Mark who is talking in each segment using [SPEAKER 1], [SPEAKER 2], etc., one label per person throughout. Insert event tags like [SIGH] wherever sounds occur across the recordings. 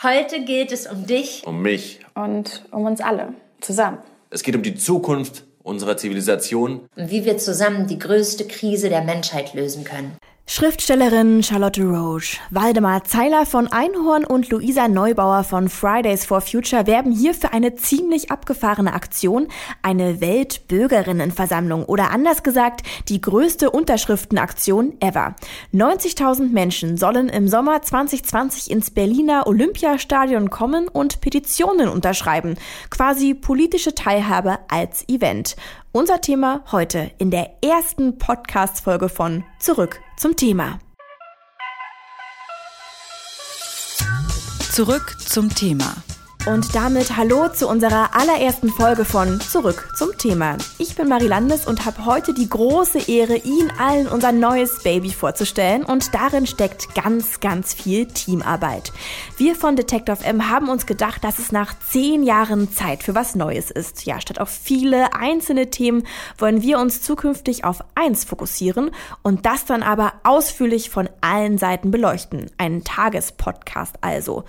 [SPEAKER 1] Heute geht es um dich.
[SPEAKER 2] Um mich.
[SPEAKER 3] Und um uns alle. Zusammen.
[SPEAKER 2] Es geht um die Zukunft unserer Zivilisation.
[SPEAKER 1] Und wie wir zusammen die größte Krise der Menschheit lösen können.
[SPEAKER 4] Schriftstellerin Charlotte Roche, Waldemar Zeiler von Einhorn und Luisa Neubauer von Fridays for Future werben hier für eine ziemlich abgefahrene Aktion, eine Weltbürgerinnenversammlung oder anders gesagt die größte Unterschriftenaktion ever. 90.000 Menschen sollen im Sommer 2020 ins Berliner Olympiastadion kommen und Petitionen unterschreiben, quasi politische Teilhabe als Event. Unser Thema heute in der ersten Podcast-Folge von Zurück zum Thema.
[SPEAKER 5] Zurück zum Thema.
[SPEAKER 4] Und damit hallo zu unserer allerersten Folge von Zurück zum Thema. Ich bin Marie Landes und habe heute die große Ehre, Ihnen allen unser neues Baby vorzustellen. Und darin steckt ganz, ganz viel Teamarbeit. Wir von Detective M haben uns gedacht, dass es nach zehn Jahren Zeit für was Neues ist. Ja, statt auf viele einzelne Themen wollen wir uns zukünftig auf eins fokussieren und das dann aber ausführlich von allen Seiten beleuchten. Ein Tagespodcast also.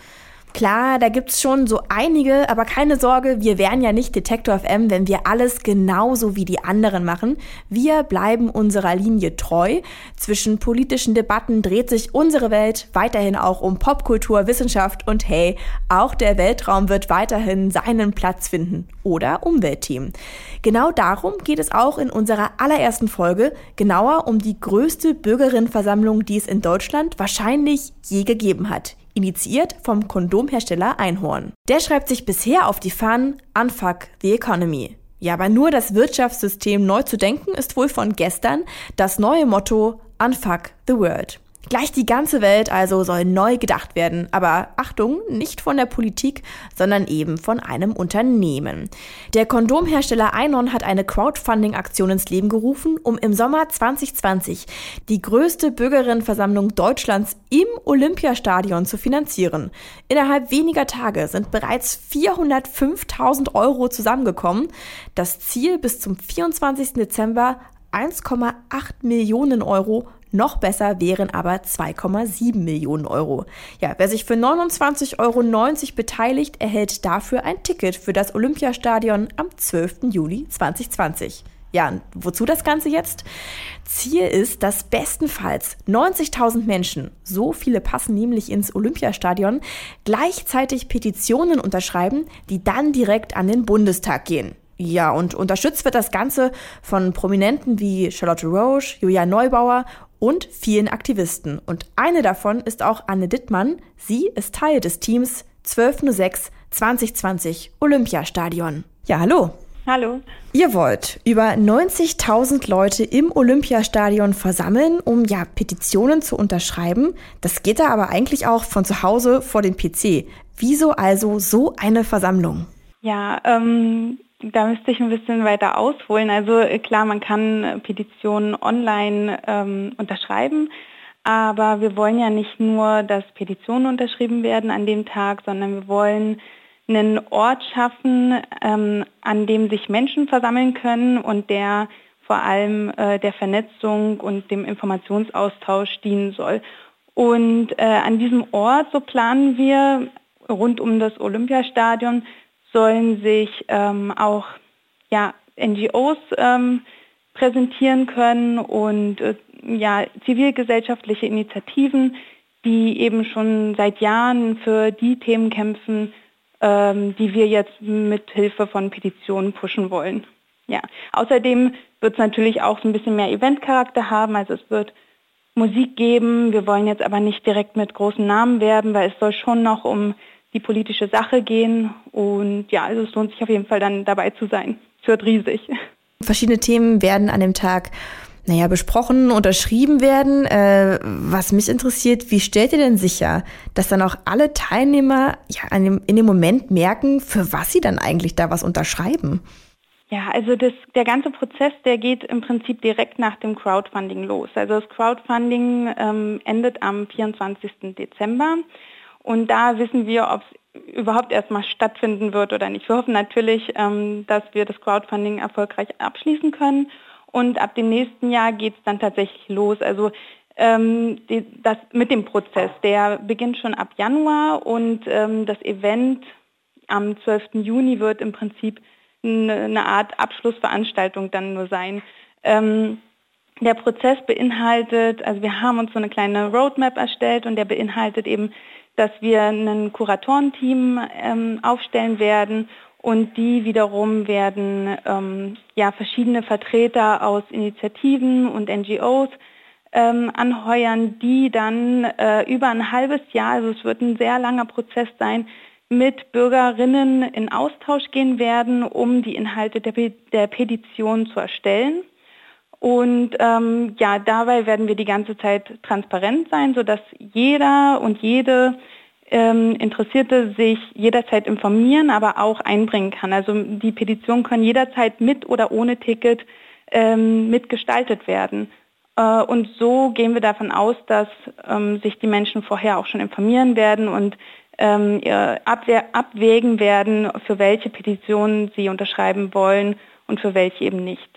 [SPEAKER 4] Klar, da gibt's schon so einige, aber keine Sorge, wir wären ja nicht Detektor FM, wenn wir alles genauso wie die anderen machen. Wir bleiben unserer Linie treu. Zwischen politischen Debatten dreht sich unsere Welt weiterhin auch um Popkultur, Wissenschaft und hey, auch der Weltraum wird weiterhin seinen Platz finden. Oder Umweltthemen. Genau darum geht es auch in unserer allerersten Folge, genauer um die größte Bürgerinnenversammlung, die es in Deutschland wahrscheinlich je gegeben hat initiiert vom Kondomhersteller Einhorn. Der schreibt sich bisher auf die Fahnen Unfuck the Economy. Ja, aber nur das Wirtschaftssystem neu zu denken ist wohl von gestern das neue Motto Unfuck the World. Gleich die ganze Welt also soll neu gedacht werden, aber Achtung, nicht von der Politik, sondern eben von einem Unternehmen. Der Kondomhersteller Einon hat eine Crowdfunding-Aktion ins Leben gerufen, um im Sommer 2020 die größte Bürgerinnenversammlung Deutschlands im Olympiastadion zu finanzieren. Innerhalb weniger Tage sind bereits 405.000 Euro zusammengekommen. Das Ziel bis zum 24. Dezember 1,8 Millionen Euro noch besser wären aber 2,7 Millionen Euro. Ja, wer sich für 29,90 Euro beteiligt, erhält dafür ein Ticket für das Olympiastadion am 12. Juli 2020. Ja, wozu das Ganze jetzt? Ziel ist, dass bestenfalls 90.000 Menschen, so viele passen nämlich ins Olympiastadion, gleichzeitig Petitionen unterschreiben, die dann direkt an den Bundestag gehen. Ja, und unterstützt wird das Ganze von Prominenten wie Charlotte Roche, Julia Neubauer und vielen Aktivisten. Und eine davon ist auch Anne Dittmann. Sie ist Teil des Teams 1206 2020 Olympiastadion. Ja, hallo.
[SPEAKER 3] Hallo.
[SPEAKER 4] Ihr wollt über 90.000 Leute im Olympiastadion versammeln, um ja Petitionen zu unterschreiben. Das geht da aber eigentlich auch von zu Hause vor dem PC. Wieso also so eine Versammlung?
[SPEAKER 3] Ja, ähm, da müsste ich ein bisschen weiter ausholen. Also äh, klar, man kann äh, Petitionen online ähm, unterschreiben, aber wir wollen ja nicht nur, dass Petitionen unterschrieben werden an dem Tag, sondern wir wollen einen Ort schaffen, ähm, an dem sich Menschen versammeln können und der vor allem äh, der Vernetzung und dem Informationsaustausch dienen soll. Und äh, an diesem Ort, so planen wir rund um das Olympiastadion, sollen sich ähm, auch ja, NGOs ähm, präsentieren können und äh, ja, zivilgesellschaftliche Initiativen, die eben schon seit Jahren für die Themen kämpfen, ähm, die wir jetzt mit Hilfe von Petitionen pushen wollen. Ja. Außerdem wird es natürlich auch so ein bisschen mehr Eventcharakter haben, also es wird Musik geben. Wir wollen jetzt aber nicht direkt mit großen Namen werben, weil es soll schon noch um die politische Sache gehen. Und ja, also es lohnt sich auf jeden Fall dann dabei zu sein. Es wird riesig.
[SPEAKER 4] Verschiedene Themen werden an dem Tag naja, besprochen, unterschrieben werden. Äh, was mich interessiert, wie stellt ihr denn sicher, dass dann auch alle Teilnehmer ja, dem, in dem Moment merken, für was sie dann eigentlich da was unterschreiben?
[SPEAKER 3] Ja, also das, der ganze Prozess, der geht im Prinzip direkt nach dem Crowdfunding los. Also das Crowdfunding ähm, endet am 24. Dezember. Und da wissen wir, ob es überhaupt erstmal stattfinden wird oder nicht. Wir hoffen natürlich, ähm, dass wir das Crowdfunding erfolgreich abschließen können. Und ab dem nächsten Jahr geht es dann tatsächlich los. Also ähm, die, das mit dem Prozess. Der beginnt schon ab Januar und ähm, das Event am 12. Juni wird im Prinzip eine, Art Abschlussveranstaltung dann nur sein. Ähm, der Prozess beinhaltet, also wir haben uns so eine kleine Roadmap erstellt und der beinhaltet eben, dass wir ein Kuratorenteam ähm, aufstellen werden und die wiederum werden ähm, ja, verschiedene Vertreter aus Initiativen und NGOs ähm, anheuern, die dann äh, über ein halbes Jahr, also es wird ein sehr langer Prozess sein, mit Bürgerinnen in Austausch gehen werden, um die Inhalte der, der Petition zu erstellen. Und ähm, ja, dabei werden wir die ganze Zeit transparent sein, sodass jeder und jede ähm, Interessierte sich jederzeit informieren, aber auch einbringen kann. Also die Petitionen können jederzeit mit oder ohne Ticket ähm, mitgestaltet werden. Äh, und so gehen wir davon aus, dass ähm, sich die Menschen vorher auch schon informieren werden und ähm, abwägen werden, für welche Petitionen sie unterschreiben wollen und für welche eben nicht.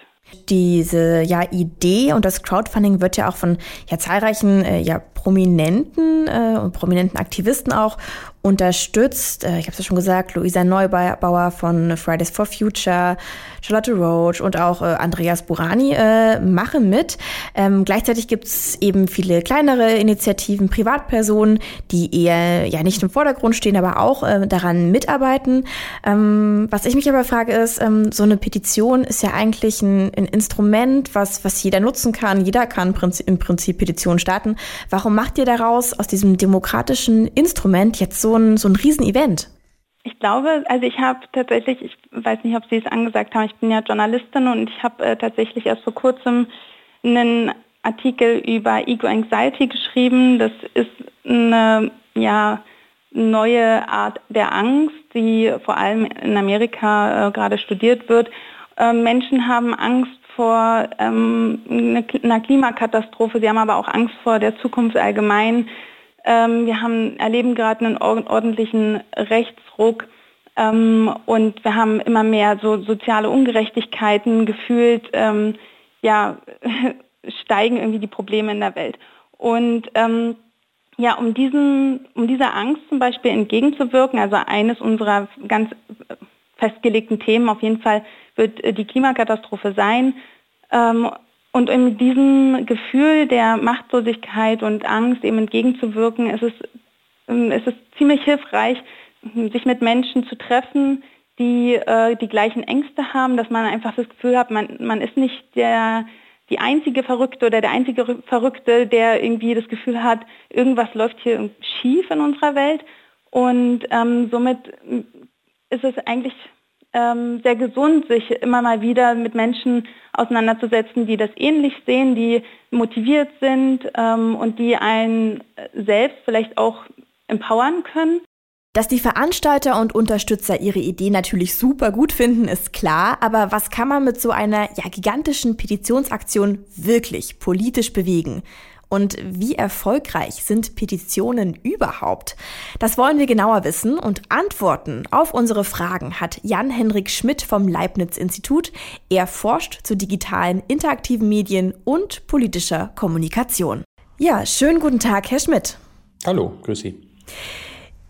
[SPEAKER 4] Diese ja, Idee und das Crowdfunding wird ja auch von ja, zahlreichen äh, ja, Prominenten äh, und prominenten Aktivisten auch unterstützt. Äh, ich habe es ja schon gesagt, Luisa Neubauer von Fridays for Future, Charlotte Roach und auch äh, Andreas Burani äh, machen mit. Ähm, gleichzeitig gibt es eben viele kleinere Initiativen, Privatpersonen, die eher ja nicht im Vordergrund stehen, aber auch äh, daran mitarbeiten. Ähm, was ich mich aber frage ist, ähm, so eine Petition ist ja eigentlich ein, ein Instrument, was, was jeder nutzen kann. Jeder kann im Prinzip, im Prinzip Petitionen starten. Warum macht ihr daraus aus diesem demokratischen Instrument jetzt so ein, so ein Riesenevent?
[SPEAKER 3] Ich glaube, also ich habe tatsächlich, ich weiß nicht, ob Sie es angesagt haben, ich bin ja Journalistin und ich habe äh, tatsächlich erst vor kurzem einen Artikel über Ego Anxiety geschrieben. Das ist eine ja, neue Art der Angst, die vor allem in Amerika äh, gerade studiert wird. Äh, Menschen haben Angst vor ähm, einer Klimakatastrophe, sie haben aber auch Angst vor der Zukunft allgemein. Ähm, wir haben, erleben gerade einen ordentlichen Rechtsruck ähm, und wir haben immer mehr so soziale Ungerechtigkeiten gefühlt, ähm, ja, [LAUGHS] steigen irgendwie die Probleme in der Welt. Und ähm, ja, um, diesen, um dieser Angst zum Beispiel entgegenzuwirken, also eines unserer ganz festgelegten Themen auf jeden Fall wird äh, die Klimakatastrophe sein. Ähm, und in diesem Gefühl der Machtlosigkeit und Angst eben entgegenzuwirken, ist es, ähm, ist es ziemlich hilfreich, sich mit Menschen zu treffen, die äh, die gleichen Ängste haben, dass man einfach das Gefühl hat, man, man ist nicht der, die einzige Verrückte oder der einzige Verrückte, der irgendwie das Gefühl hat, irgendwas läuft hier schief in unserer Welt. Und ähm, somit ist es eigentlich ähm, sehr gesund, sich immer mal wieder mit Menschen auseinanderzusetzen, die das ähnlich sehen, die motiviert sind ähm, und die einen selbst vielleicht auch empowern können.
[SPEAKER 4] Dass die Veranstalter und Unterstützer ihre Idee natürlich super gut finden, ist klar, aber was kann man mit so einer ja, gigantischen Petitionsaktion wirklich politisch bewegen? Und wie erfolgreich sind Petitionen überhaupt? Das wollen wir genauer wissen und Antworten auf unsere Fragen hat Jan-Henrik Schmidt vom Leibniz-Institut. Er forscht zu digitalen, interaktiven Medien und politischer Kommunikation. Ja, schönen guten Tag, Herr Schmidt.
[SPEAKER 5] Hallo, grüß Sie.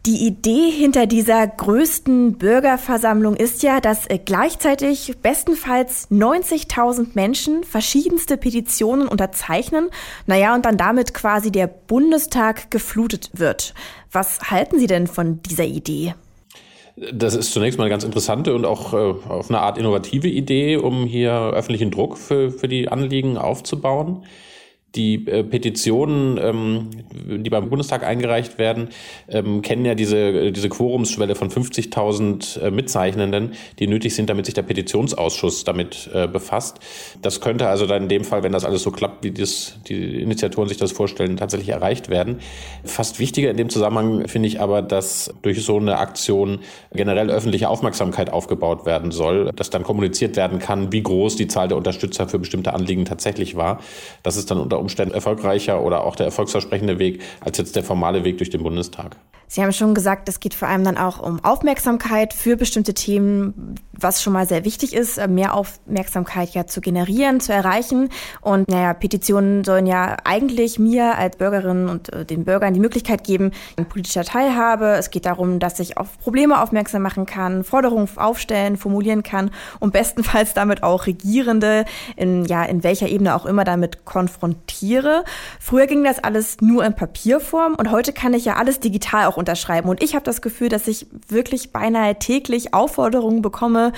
[SPEAKER 4] Die Idee hinter dieser größten Bürgerversammlung ist ja, dass äh, gleichzeitig bestenfalls 90.000 Menschen verschiedenste Petitionen unterzeichnen, naja, und dann damit quasi der Bundestag geflutet wird. Was halten Sie denn von dieser Idee?
[SPEAKER 5] Das ist zunächst mal eine ganz interessante und auch äh, auf eine Art innovative Idee, um hier öffentlichen Druck für, für die Anliegen aufzubauen die äh, Petitionen, ähm, die beim Bundestag eingereicht werden, ähm, kennen ja diese, diese Quorumsschwelle von 50.000 äh, Mitzeichnenden, die nötig sind, damit sich der Petitionsausschuss damit äh, befasst. Das könnte also dann in dem Fall, wenn das alles so klappt, wie das, die Initiatoren sich das vorstellen, tatsächlich erreicht werden. Fast wichtiger in dem Zusammenhang finde ich aber, dass durch so eine Aktion generell öffentliche Aufmerksamkeit aufgebaut werden soll, dass dann kommuniziert werden kann, wie groß die Zahl der Unterstützer für bestimmte Anliegen tatsächlich war. Das ist dann unter Umständen erfolgreicher oder auch der erfolgsversprechende Weg als jetzt der formale Weg durch den Bundestag.
[SPEAKER 4] Sie haben schon gesagt, es geht vor allem dann auch um Aufmerksamkeit für bestimmte Themen, was schon mal sehr wichtig ist, äh, mehr Aufmerksamkeit ja zu generieren, zu erreichen. Und naja, Petitionen sollen ja eigentlich mir als Bürgerin und äh, den Bürgern die Möglichkeit geben, politischer Teilhabe. Es geht darum, dass ich auf Probleme aufmerksam machen kann, Forderungen aufstellen, formulieren kann und bestenfalls damit auch Regierende in, ja, in welcher Ebene auch immer damit konfrontiere. Früher ging das alles nur in Papierform und heute kann ich ja alles digital auch unterschreiben. Und ich habe das Gefühl, dass ich wirklich beinahe täglich Aufforderungen bekomme,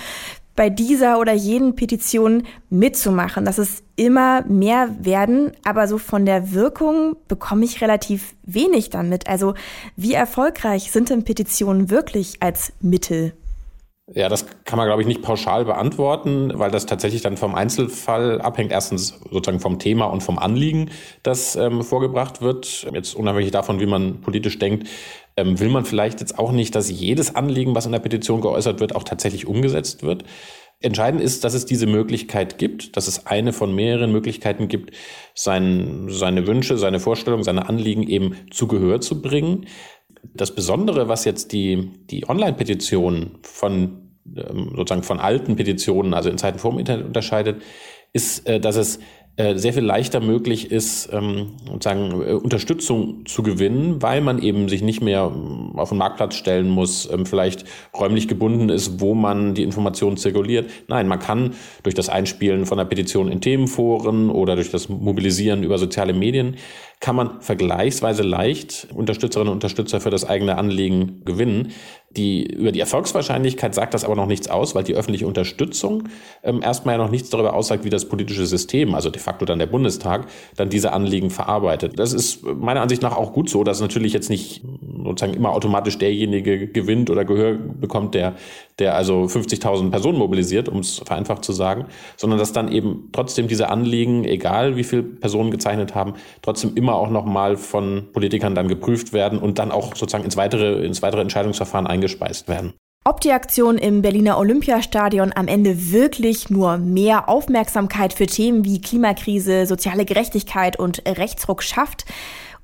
[SPEAKER 4] bei dieser oder jenen Petition mitzumachen, dass es immer mehr werden, aber so von der Wirkung bekomme ich relativ wenig damit. Also wie erfolgreich sind denn Petitionen wirklich als Mittel?
[SPEAKER 5] Ja, das kann man, glaube ich, nicht pauschal beantworten, weil das tatsächlich dann vom Einzelfall abhängt. Erstens sozusagen vom Thema und vom Anliegen, das ähm, vorgebracht wird. Jetzt unabhängig davon, wie man politisch denkt, ähm, will man vielleicht jetzt auch nicht, dass jedes Anliegen, was in der Petition geäußert wird, auch tatsächlich umgesetzt wird. Entscheidend ist, dass es diese Möglichkeit gibt, dass es eine von mehreren Möglichkeiten gibt, sein, seine Wünsche, seine Vorstellungen, seine Anliegen eben zu Gehör zu bringen. Das Besondere, was jetzt die, die Online-Petition von ähm, sozusagen von alten Petitionen, also in Zeiten vor dem Internet unterscheidet, ist, äh, dass es sehr viel leichter möglich ist, ähm, sozusagen äh, Unterstützung zu gewinnen, weil man eben sich nicht mehr ähm, auf den Marktplatz stellen muss, ähm, vielleicht räumlich gebunden ist, wo man die Informationen zirkuliert. Nein, man kann durch das Einspielen von einer Petition in Themenforen oder durch das Mobilisieren über soziale Medien kann man vergleichsweise leicht Unterstützerinnen und Unterstützer für das eigene Anliegen gewinnen. Die, über die Erfolgswahrscheinlichkeit sagt das aber noch nichts aus, weil die öffentliche Unterstützung ähm, erstmal ja noch nichts darüber aussagt, wie das politische System, also de facto dann der Bundestag, dann diese Anliegen verarbeitet. Das ist meiner Ansicht nach auch gut so, dass natürlich jetzt nicht sozusagen immer automatisch derjenige gewinnt oder Gehör bekommt, der, der also 50.000 Personen mobilisiert, um es vereinfacht zu sagen, sondern dass dann eben trotzdem diese Anliegen, egal wie viele Personen gezeichnet haben, trotzdem immer auch nochmal von Politikern dann geprüft werden und dann auch sozusagen ins weitere, ins weitere Entscheidungsverfahren eingespeist werden.
[SPEAKER 4] Ob die Aktion im Berliner Olympiastadion am Ende wirklich nur mehr Aufmerksamkeit für Themen wie Klimakrise, soziale Gerechtigkeit und Rechtsruck schafft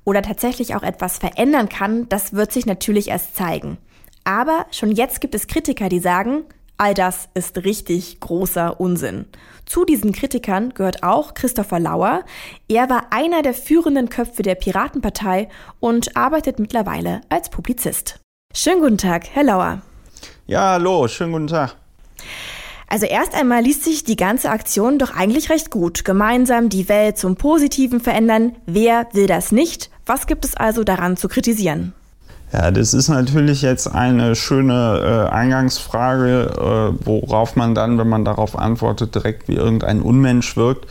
[SPEAKER 4] oder tatsächlich auch etwas verändern kann, das wird sich natürlich erst zeigen. Aber schon jetzt gibt es Kritiker, die sagen, all das ist richtig großer Unsinn. Zu diesen Kritikern gehört auch Christopher Lauer. Er war einer der führenden Köpfe der Piratenpartei und arbeitet mittlerweile als Publizist. Schönen guten Tag, Herr Lauer.
[SPEAKER 6] Ja, hallo, schönen guten Tag.
[SPEAKER 4] Also erst einmal liest sich die ganze Aktion doch eigentlich recht gut. Gemeinsam die Welt zum Positiven verändern. Wer will das nicht? Was gibt es also daran zu kritisieren?
[SPEAKER 6] Ja, das ist natürlich jetzt eine schöne äh, Eingangsfrage, äh, worauf man dann, wenn man darauf antwortet, direkt wie irgendein Unmensch wirkt.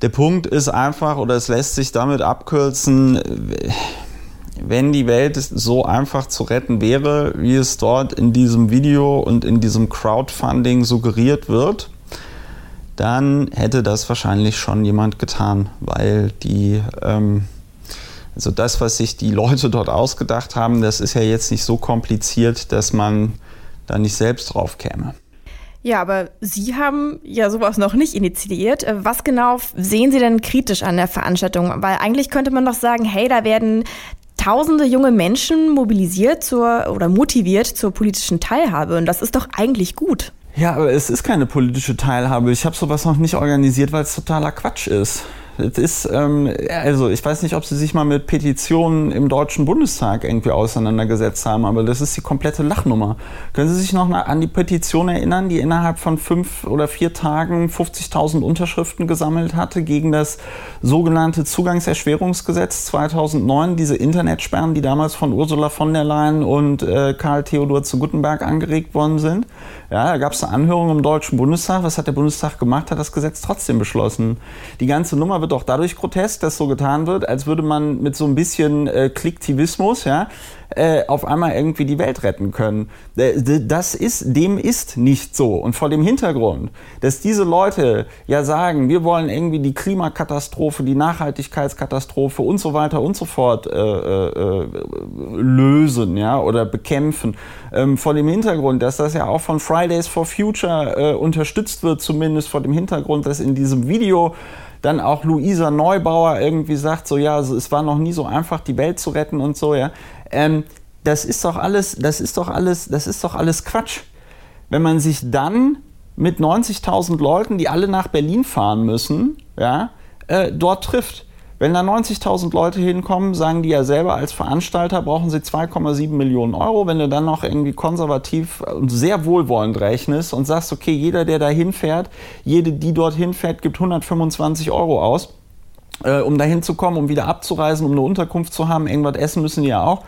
[SPEAKER 6] Der Punkt ist einfach, oder es lässt sich damit abkürzen, wenn die Welt so einfach zu retten wäre, wie es dort in diesem Video und in diesem Crowdfunding suggeriert wird, dann hätte das wahrscheinlich schon jemand getan, weil die ähm, also das, was sich die Leute dort ausgedacht haben, das ist ja jetzt nicht so kompliziert, dass man da nicht selbst drauf käme.
[SPEAKER 4] Ja, aber Sie haben ja sowas noch nicht initiiert. Was genau sehen Sie denn kritisch an der Veranstaltung? Weil eigentlich könnte man doch sagen, hey, da werden tausende junge Menschen mobilisiert zur oder motiviert zur politischen Teilhabe und das ist doch eigentlich gut.
[SPEAKER 6] Ja, aber es ist keine politische Teilhabe. Ich habe sowas noch nicht organisiert, weil es totaler Quatsch ist. Es ist, ähm, also ich weiß nicht, ob Sie sich mal mit Petitionen im Deutschen Bundestag irgendwie auseinandergesetzt haben, aber das ist die komplette Lachnummer. Können Sie sich noch an die Petition erinnern, die innerhalb von fünf oder vier Tagen 50.000 Unterschriften gesammelt hatte gegen das sogenannte Zugangserschwerungsgesetz 2009, diese Internetsperren, die damals von Ursula von der Leyen und äh, Karl Theodor zu Guttenberg angeregt worden sind? Ja, da gab es eine Anhörung im Deutschen Bundestag. Was hat der Bundestag gemacht? Hat das Gesetz trotzdem beschlossen. Die ganze Nummer wird auch dadurch grotesk, dass so getan wird, als würde man mit so ein bisschen äh, Klicktivismus, ja, äh, auf einmal irgendwie die Welt retten können. Das ist, dem ist nicht so. Und vor dem Hintergrund, dass diese Leute ja sagen, wir wollen irgendwie die Klimakatastrophe, die Nachhaltigkeitskatastrophe und so weiter und so fort äh, äh, lösen, ja, oder bekämpfen. Ähm, vor dem Hintergrund, dass das ja auch von Fridays for Future äh, unterstützt wird, zumindest vor dem Hintergrund, dass in diesem Video dann auch Luisa Neubauer irgendwie sagt, so ja, also es war noch nie so einfach, die Welt zu retten und so, ja. Ähm, das ist doch alles, das ist doch alles, das ist doch alles Quatsch. Wenn man sich dann mit 90.000 Leuten, die alle nach Berlin fahren müssen, ja, äh, dort trifft. Wenn da 90.000 Leute hinkommen, sagen die ja selber als Veranstalter, brauchen sie 2,7 Millionen Euro. Wenn du dann noch irgendwie konservativ und sehr wohlwollend rechnest und sagst, okay, jeder, der da hinfährt, jede, die dort hinfährt, gibt 125 Euro aus, äh, um da hinzukommen, um wieder abzureisen, um eine Unterkunft zu haben. Irgendwas essen müssen die ja auch.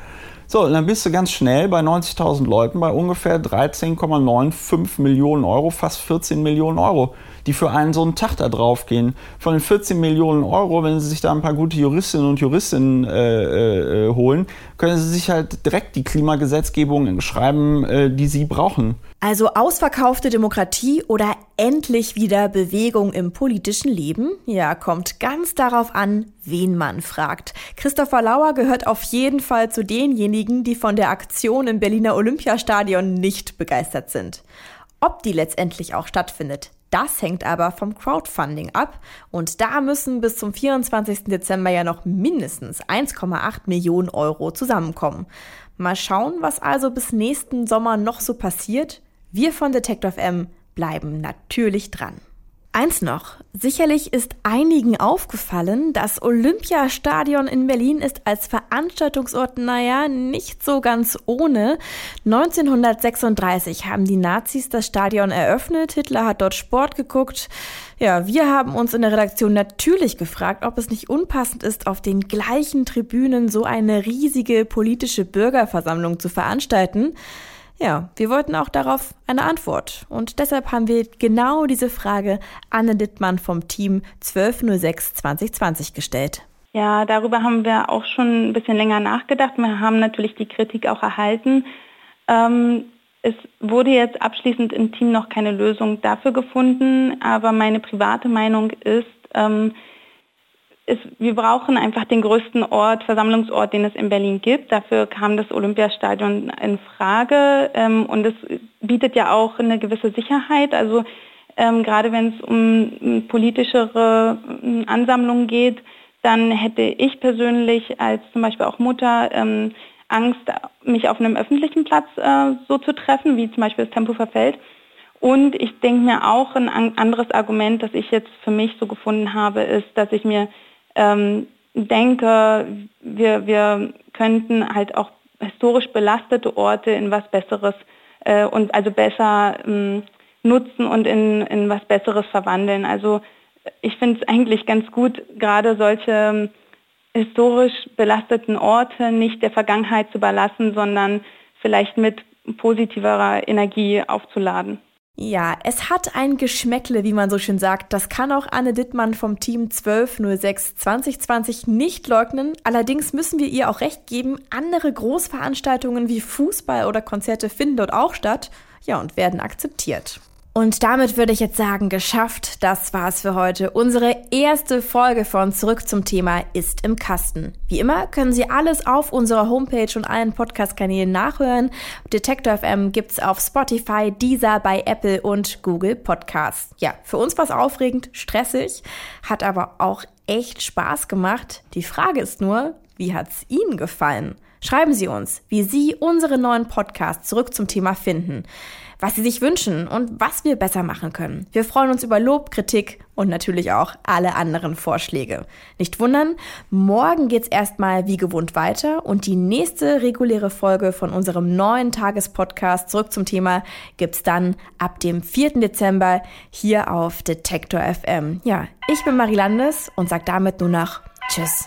[SPEAKER 6] So, und dann bist du ganz schnell bei 90.000 Leuten bei ungefähr 13,95 Millionen Euro, fast 14 Millionen Euro die für einen so einen Tag da drauf gehen. Von den 14 Millionen Euro, wenn Sie sich da ein paar gute Juristinnen und Juristinnen äh, äh, holen, können Sie sich halt direkt die Klimagesetzgebung schreiben, äh, die Sie brauchen.
[SPEAKER 4] Also ausverkaufte Demokratie oder endlich wieder Bewegung im politischen Leben? Ja, kommt ganz darauf an, wen man fragt. Christopher Lauer gehört auf jeden Fall zu denjenigen, die von der Aktion im Berliner Olympiastadion nicht begeistert sind. Ob die letztendlich auch stattfindet, das hängt aber vom Crowdfunding ab und da müssen bis zum 24. Dezember ja noch mindestens 1,8 Millionen Euro zusammenkommen. Mal schauen, was also bis nächsten Sommer noch so passiert. Wir von Detective M bleiben natürlich dran. Eins noch. Sicherlich ist einigen aufgefallen, das Olympiastadion in Berlin ist als Veranstaltungsort, naja, nicht so ganz ohne. 1936 haben die Nazis das Stadion eröffnet. Hitler hat dort Sport geguckt. Ja, wir haben uns in der Redaktion natürlich gefragt, ob es nicht unpassend ist, auf den gleichen Tribünen so eine riesige politische Bürgerversammlung zu veranstalten. Ja, wir wollten auch darauf eine Antwort. Und deshalb haben wir genau diese Frage Anne Dittmann vom Team 1206 2020 gestellt.
[SPEAKER 3] Ja, darüber haben wir auch schon ein bisschen länger nachgedacht. Wir haben natürlich die Kritik auch erhalten. Ähm, es wurde jetzt abschließend im Team noch keine Lösung dafür gefunden, aber meine private Meinung ist, ähm, ist, wir brauchen einfach den größten Ort, Versammlungsort, den es in Berlin gibt. Dafür kam das Olympiastadion in Frage ähm, und es bietet ja auch eine gewisse Sicherheit. Also ähm, gerade wenn es um politischere ähm, Ansammlungen geht, dann hätte ich persönlich als zum Beispiel auch Mutter ähm, Angst, mich auf einem öffentlichen Platz äh, so zu treffen, wie zum Beispiel das Tempo verfällt. Und ich denke mir auch, ein anderes Argument, das ich jetzt für mich so gefunden habe, ist, dass ich mir ähm, denke, wir, wir könnten halt auch historisch belastete Orte in was Besseres äh, und also besser ähm, nutzen und in, in was Besseres verwandeln. Also ich finde es eigentlich ganz gut, gerade solche ähm, historisch belasteten Orte nicht der Vergangenheit zu überlassen, sondern vielleicht mit positiverer Energie aufzuladen.
[SPEAKER 4] Ja, es hat ein Geschmäckle, wie man so schön sagt. Das kann auch Anne Dittmann vom Team 1206 2020 nicht leugnen. Allerdings müssen wir ihr auch recht geben, andere Großveranstaltungen wie Fußball oder Konzerte finden dort auch statt. Ja, und werden akzeptiert. Und damit würde ich jetzt sagen, geschafft. Das war's für heute. Unsere erste Folge von Zurück zum Thema ist im Kasten. Wie immer können Sie alles auf unserer Homepage und allen Podcast-Kanälen nachhören. Detector FM gibt's auf Spotify, Deezer, bei Apple und Google Podcasts. Ja, für uns war's aufregend, stressig, hat aber auch echt Spaß gemacht. Die Frage ist nur, wie hat's Ihnen gefallen? Schreiben Sie uns, wie Sie unsere neuen Podcasts zurück zum Thema finden was sie sich wünschen und was wir besser machen können. Wir freuen uns über Lob, Kritik und natürlich auch alle anderen Vorschläge. Nicht wundern, morgen geht's erstmal wie gewohnt weiter und die nächste reguläre Folge von unserem neuen Tagespodcast zurück zum Thema gibt's dann ab dem 4. Dezember hier auf Detektor FM. Ja, ich bin Marie Landes und sag damit nur noch Tschüss.